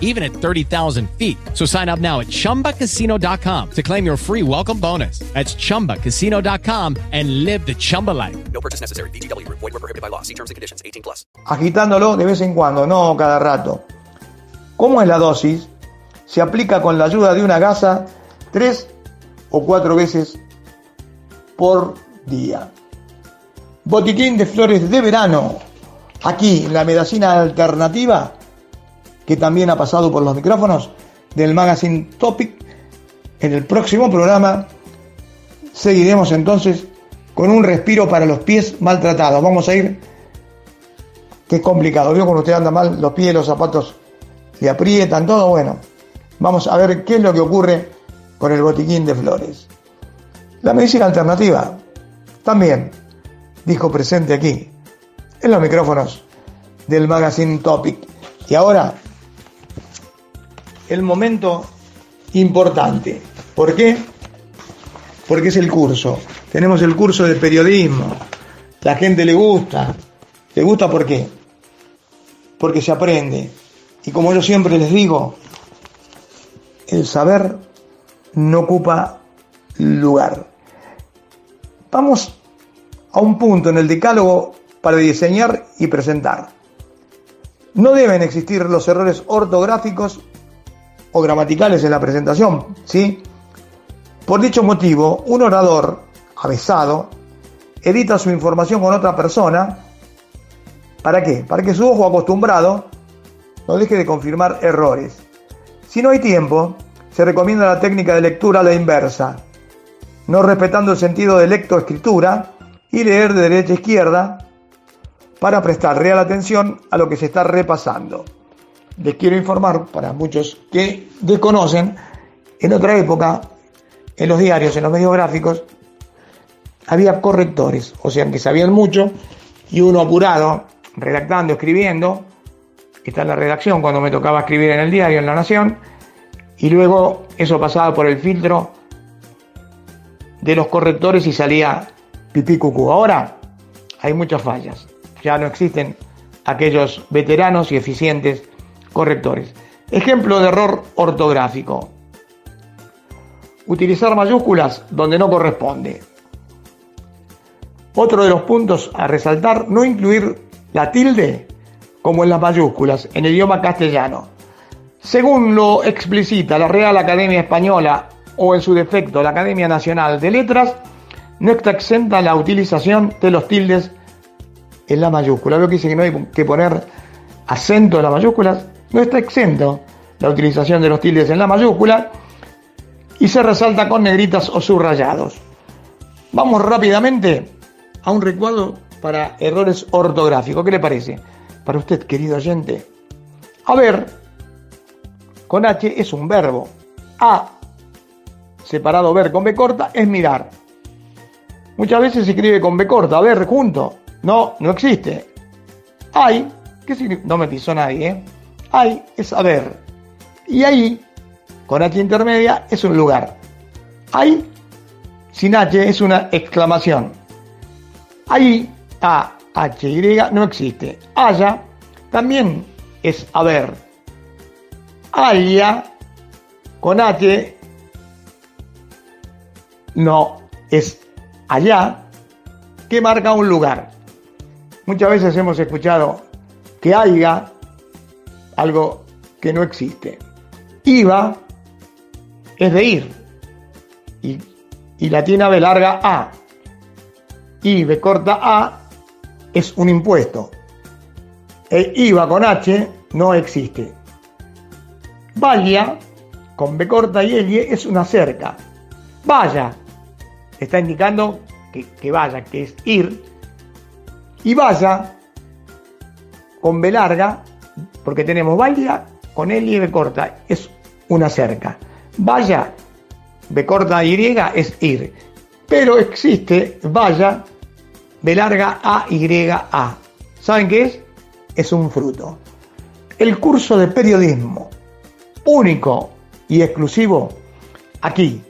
even at 30,000 feet. So sign up now at chumbacasino.com to claim your free welcome bonus. That's chumbacasino.com and live the Chumba life. No purchase necessary. Void were prohibited by law. See terms and conditions. 18 plus. agitándolo de vez en cuando, no cada rato. ¿Cómo es la dosis? Se aplica con la ayuda de una gasa tres o cuatro veces por día. Botiquín de flores de verano, aquí en la medicina alternativa, que también ha pasado por los micrófonos del magazine Topic. En el próximo programa seguiremos entonces con un respiro para los pies maltratados. Vamos a ir que es complicado. Vio cuando usted anda mal, los pies, los zapatos le aprietan, todo bueno. Vamos a ver qué es lo que ocurre con el botiquín de flores. La medicina alternativa también dijo presente aquí, en los micrófonos del magazine Topic. Y ahora, el momento importante. ¿Por qué? Porque es el curso. Tenemos el curso de periodismo. La gente le gusta. ¿Le gusta por qué? Porque se aprende. Y como yo siempre les digo, el saber no ocupa lugar. Vamos a un punto en el decálogo para diseñar y presentar. No deben existir los errores ortográficos o gramaticales en la presentación, ¿sí? Por dicho motivo, un orador avesado edita su información con otra persona. ¿Para qué? Para que su ojo acostumbrado no deje de confirmar errores. Si no hay tiempo, se recomienda la técnica de lectura a la inversa, no respetando el sentido de lectoescritura y leer de derecha a izquierda para prestar real atención a lo que se está repasando. Les quiero informar, para muchos que desconocen, en otra época, en los diarios, en los medios gráficos, había correctores, o sea, que sabían mucho y uno apurado, redactando, escribiendo, está en la redacción cuando me tocaba escribir en el diario, en La Nación, y luego eso pasaba por el filtro de los correctores y salía pipí cucú. Ahora hay muchas fallas, ya no existen aquellos veteranos y eficientes correctores. Ejemplo de error ortográfico. Utilizar mayúsculas donde no corresponde. Otro de los puntos a resaltar, no incluir la tilde como en las mayúsculas en el idioma castellano. Según lo explicita la Real Academia Española o en su defecto la Academia Nacional de Letras, no está exenta la utilización de los tildes en la mayúscula. Lo que dice que no hay que poner acento en las mayúsculas, no está exento la utilización de los tildes en la mayúscula y se resalta con negritas o subrayados. Vamos rápidamente a un recuadro para errores ortográficos. ¿Qué le parece? Para usted, querido oyente. A ver, con H es un verbo. A, separado ver con B corta, es mirar. Muchas veces se escribe con B corta, a ver, junto. No, no existe. Hay, ¿qué significa? No me pisó nadie, ¿eh? Hay es haber. Y ahí, con H intermedia, es un lugar. Hay, sin H, es una exclamación. Ahí, A, H, Y, no existe. Haya, también es haber. Haya, con H, no es allá, que marca un lugar. Muchas veces hemos escuchado que haya algo que no existe. Iba es de ir y, y la tiene B larga A. Y B corta A es un impuesto. E IVA con H no existe. Vaya con B corta y L es una cerca. Vaya está indicando que, que vaya, que es ir. Y vaya con B larga, porque tenemos vaya con L y B corta, es una cerca. Vaya, B corta Y es ir. Pero existe vaya, B larga A Y A. ¿Saben qué es? Es un fruto. El curso de periodismo, único y exclusivo, aquí,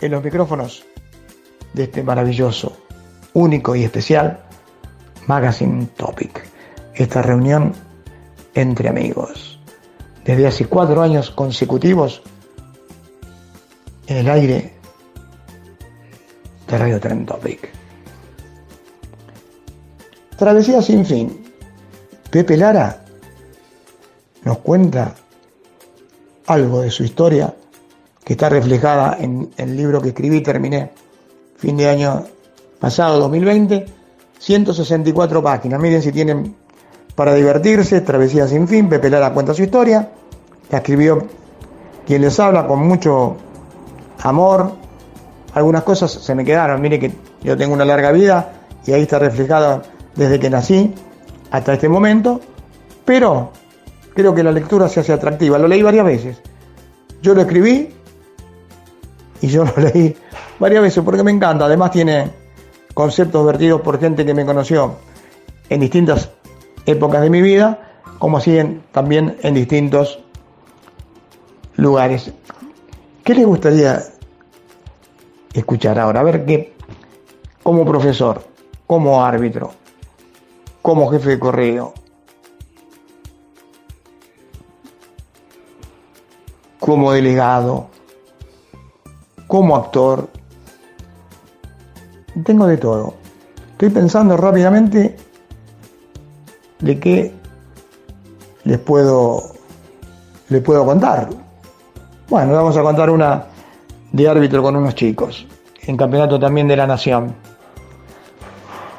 en los micrófonos de este maravilloso, único y especial Magazine Topic. Esta reunión entre amigos. desde hace cuatro años consecutivos en el aire de Radio Trend Topic. Travesía sin fin. Pepe Lara nos cuenta algo de su historia que está reflejada en el libro que escribí, terminé fin de año pasado, 2020, 164 páginas. Miren si tienen para divertirse, Travesía sin fin, Pepe Lara cuenta su historia, la escribió quien les habla con mucho amor. Algunas cosas se me quedaron, mire que yo tengo una larga vida y ahí está reflejada desde que nací hasta este momento, pero creo que la lectura se hace atractiva. Lo leí varias veces. Yo lo escribí y yo [LAUGHS] lo leí varias veces porque me encanta. Además tiene conceptos vertidos por gente que me conoció en distintas épocas de mi vida, como así también en distintos lugares. ¿Qué le gustaría escuchar ahora? A ver qué, como profesor, como árbitro, como jefe de correo, como delegado, como actor. Tengo de todo. Estoy pensando rápidamente de qué les puedo, les puedo contar. Bueno, vamos a contar una de árbitro con unos chicos, en campeonato también de la Nación.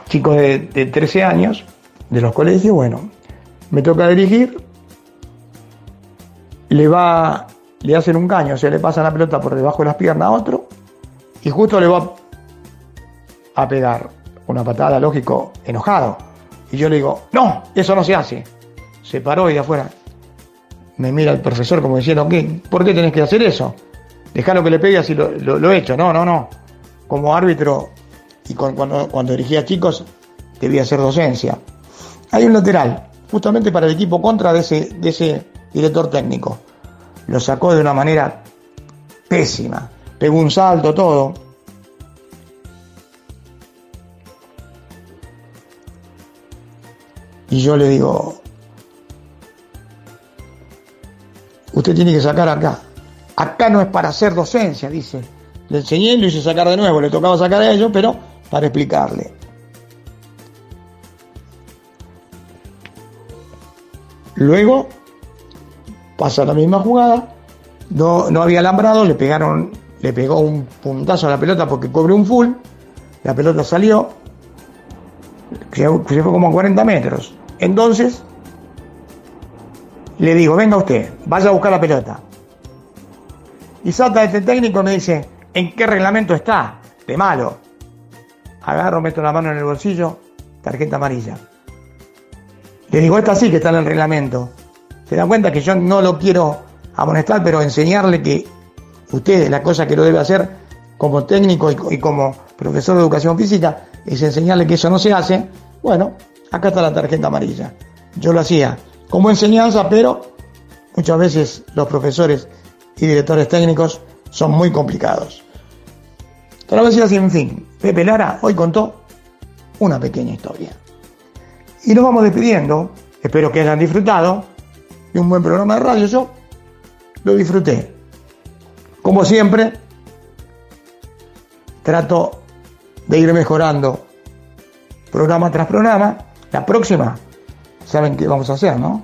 Chicos de, de 13 años, de los colegios, bueno, me toca dirigir, le va, le hacen un caño, o sea, le pasa la pelota por debajo de las piernas a otro, y justo le va a pegar una patada, lógico, enojado. Y yo le digo, no, eso no se hace. Se paró y de afuera me mira el profesor como diciendo, ¿qué? ¿por qué tenés que hacer eso? Dejalo que le pegue así lo, lo, he hecho. No, no, no. Como árbitro y cuando, cuando dirigía chicos, debía hacer docencia. Hay un lateral, justamente para el equipo contra de ese, de ese director técnico. Lo sacó de una manera pésima. Pegó un salto, todo. Y yo le digo, usted tiene que sacar acá. Acá no es para hacer docencia, dice. Le enseñé y lo hice sacar de nuevo, le tocaba sacar a ellos, pero para explicarle. Luego pasa la misma jugada, no, no había alambrado, le pegaron, le pegó un puntazo a la pelota porque cobre un full, la pelota salió, se fue como a 40 metros. Entonces, le digo, venga usted, vaya a buscar la pelota. Y salta este técnico y me dice, ¿en qué reglamento está? De malo. Agarro, meto la mano en el bolsillo, tarjeta amarilla. Le digo, esta sí que está en el reglamento. Se dan cuenta que yo no lo quiero amonestar, pero enseñarle que usted la cosa que lo debe hacer como técnico y, como profesor de educación física es enseñarle que eso no se hace. Bueno, acá está la tarjeta amarilla. Yo lo hacía como enseñanza, pero muchas veces los profesores y directores técnicos son muy complicados. Travesía sin fin. Pepe Lara hoy contó una pequeña historia. Y nos vamos despidiendo. Espero que hayan disfrutado de un buen programa de radio. Yo lo disfruté. Como siempre, trato de ir mejorando programa tras programa. La próxima saben qué vamos a hacer, ¿no?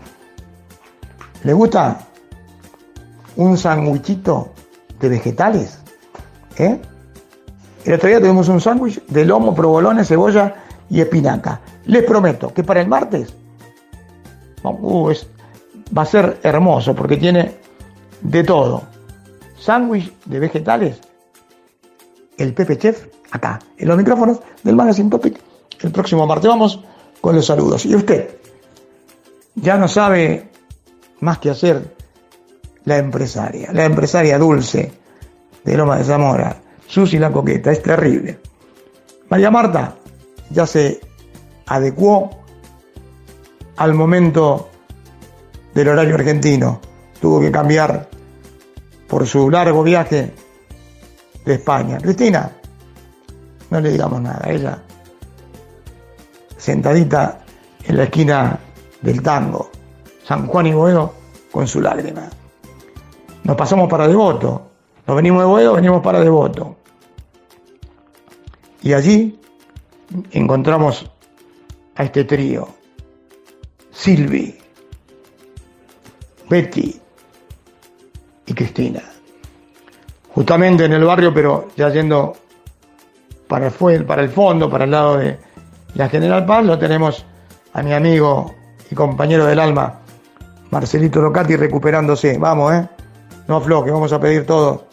¿Les gusta un sandwichito de vegetales? ¿Eh? El otro día tuvimos un sándwich de lomo, provolones, cebolla y espinaca. Les prometo que para el martes uh, va a ser hermoso porque tiene de todo. Sándwich de vegetales, el Pepe Chef, acá, en los micrófonos del Magazine Topic. El próximo martes vamos con los saludos. ¿Y usted? ya no sabe más que hacer la empresaria, la empresaria dulce de Loma de Zamora, Susi la coqueta, es terrible. María Marta ya se adecuó al momento del horario argentino, tuvo que cambiar por su largo viaje de España. Cristina, no le digamos nada, ella sentadita en la esquina del tango. San Juan y Boedo con su lágrima. Nos pasamos para Devoto. Nos venimos de Boedo, venimos para Devoto. Y allí encontramos a este trío. Silvi, Betty y Cristina. Justamente en el barrio, pero ya yendo para el, para el fondo, para el lado de la General Paz, lo tenemos a mi amigo y compañero del alma, Marcelito Locati, recuperándose. Vamos, ¿eh? No afloje, vamos a pedir todo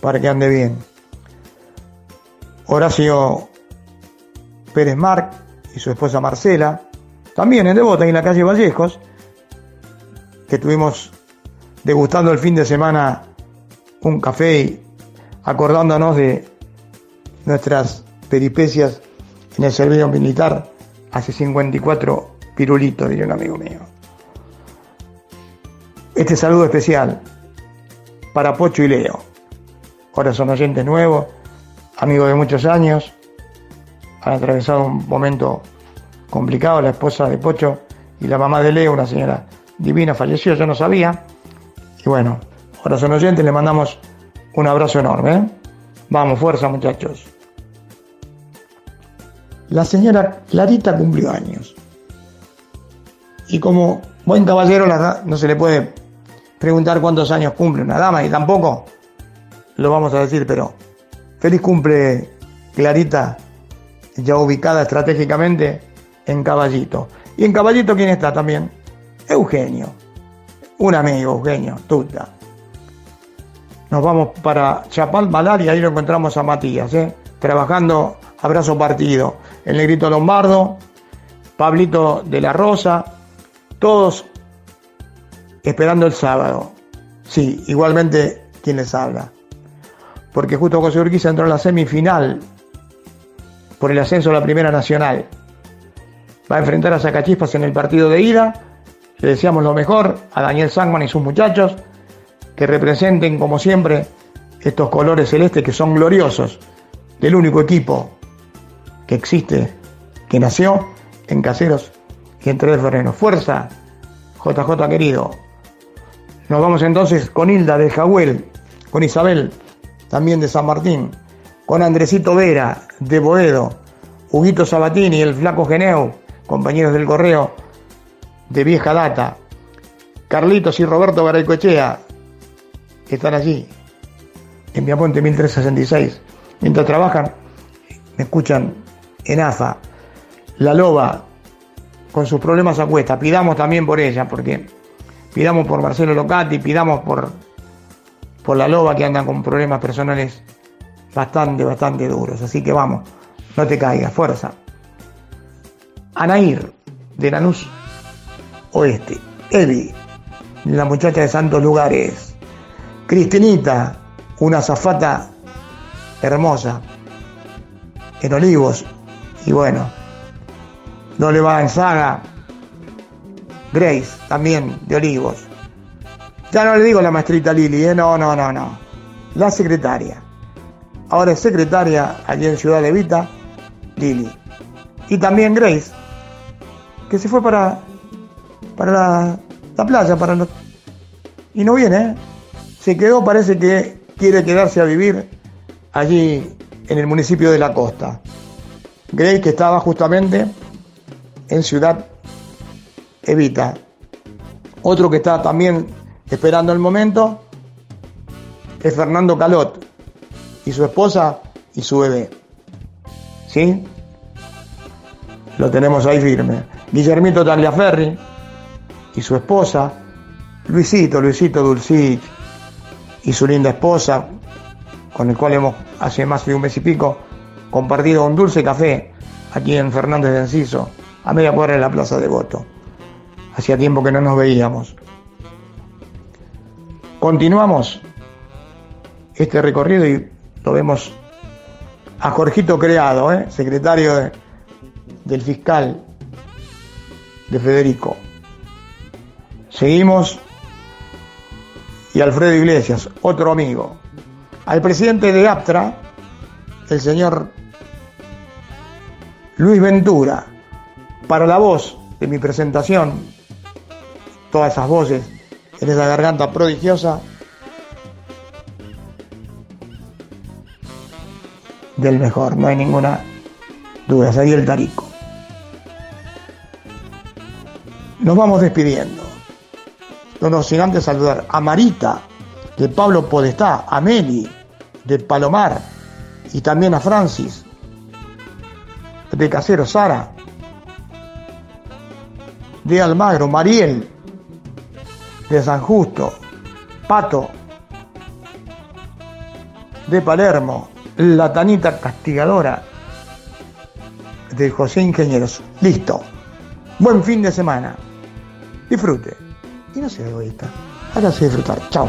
para que ande bien. Horacio Pérez Marc y su esposa Marcela, también en Devota y en la calle Vallejos, que estuvimos degustando el fin de semana un café y acordándonos de nuestras peripecias en el servicio militar hace 54 pirulitos, diría un amigo mío. Este saludo especial para Pocho y Leo. Ahora son oyentes nuevos, amigos de muchos años, han atravesado un momento complicado, la esposa de Pocho y la mamá de Leo, una señora divina, falleció, yo no sabía. Y bueno, ahora son oyentes, le mandamos un abrazo enorme. ¿eh? Vamos, fuerza muchachos. La señora Clarita cumplió años. Y como buen caballero no se le puede preguntar cuántos años cumple una dama y tampoco lo vamos a decir, pero feliz cumple Clarita, ya ubicada estratégicamente en Caballito. Y en Caballito, ¿quién está también? Eugenio, un amigo, Eugenio, tuta. Nos vamos para Chapal Malar y ahí lo encontramos a Matías, ¿eh? trabajando a brazo partido. El negrito Lombardo, Pablito de la Rosa, todos esperando el sábado. Sí, igualmente quien les habla. Porque justo José Urquiza entró en la semifinal por el ascenso a la Primera Nacional. Va a enfrentar a Sacachispas en el partido de ida. Le deseamos lo mejor a Daniel Sangman y sus muchachos, que representen como siempre estos colores celestes que son gloriosos del único equipo que existe, que nació en Caseros y en Tres Ferreros. Fuerza, JJ querido. Nos vamos entonces con Hilda de Jahuel, con Isabel, también de San Martín, con Andresito Vera de Boedo, Huguito Sabatini, el Flaco Geneu, compañeros del correo de vieja data, Carlitos y Roberto Garaycoechea, que están allí, en Viamonte 1366, mientras trabajan, me escuchan en AFA, La Loba, con sus problemas a pidamos también por ella, porque pidamos por Marcelo Locati, pidamos por, por La Loba que andan con problemas personales bastante, bastante duros, así que vamos, no te caigas, fuerza. Anair, de Lanús Oeste, Evi, la muchacha de Santos Lugares, Cristinita, una zafata hermosa, en Olivos, y bueno, no le va en saga, Grace, también de Olivos. Ya no le digo la maestrita Lili, ¿eh? no, no, no, no, la secretaria. Ahora es secretaria allí en Ciudad de Vita, Lili. Y también Grace, que se fue para, para la, la playa, para y no viene, ¿eh? se quedó, parece que quiere quedarse a vivir allí en el municipio de La Costa. Grace que estaba justamente en Ciudad Evita. Otro que está también esperando el momento es Fernando Calot y su esposa y su bebé. ¿Sí? Lo tenemos ahí firme. Guillermito Tagliaferri y su esposa, Luisito, Luisito Dulcich y su linda esposa, con el cual hemos hace más de un mes y pico compartido un dulce café aquí en Fernández de Enciso, a media cuadra de la Plaza de Voto. Hacía tiempo que no nos veíamos. Continuamos este recorrido y lo vemos a Jorgito Creado, ¿eh? secretario de- del fiscal de Federico. Seguimos y Alfredo Iglesias, otro amigo. Al presidente de APTRA, el señor Luis Ventura, para la voz de mi presentación, todas esas voces en esa garganta prodigiosa del mejor, no hay ninguna duda, ahí el Tarico. Nos vamos despidiendo. No, no, sin antes saludar a Marita, de Pablo Podestá, a Meli, de Palomar, y también a Francis, de Casero, Sara, de Almagro, Mariel, de San Justo, Pato, de Palermo, la Tanita Castigadora, de José Ingenieros. Listo. Buen fin de semana. Disfrute. Y no sea egoísta. Hágase disfrutar. Chao.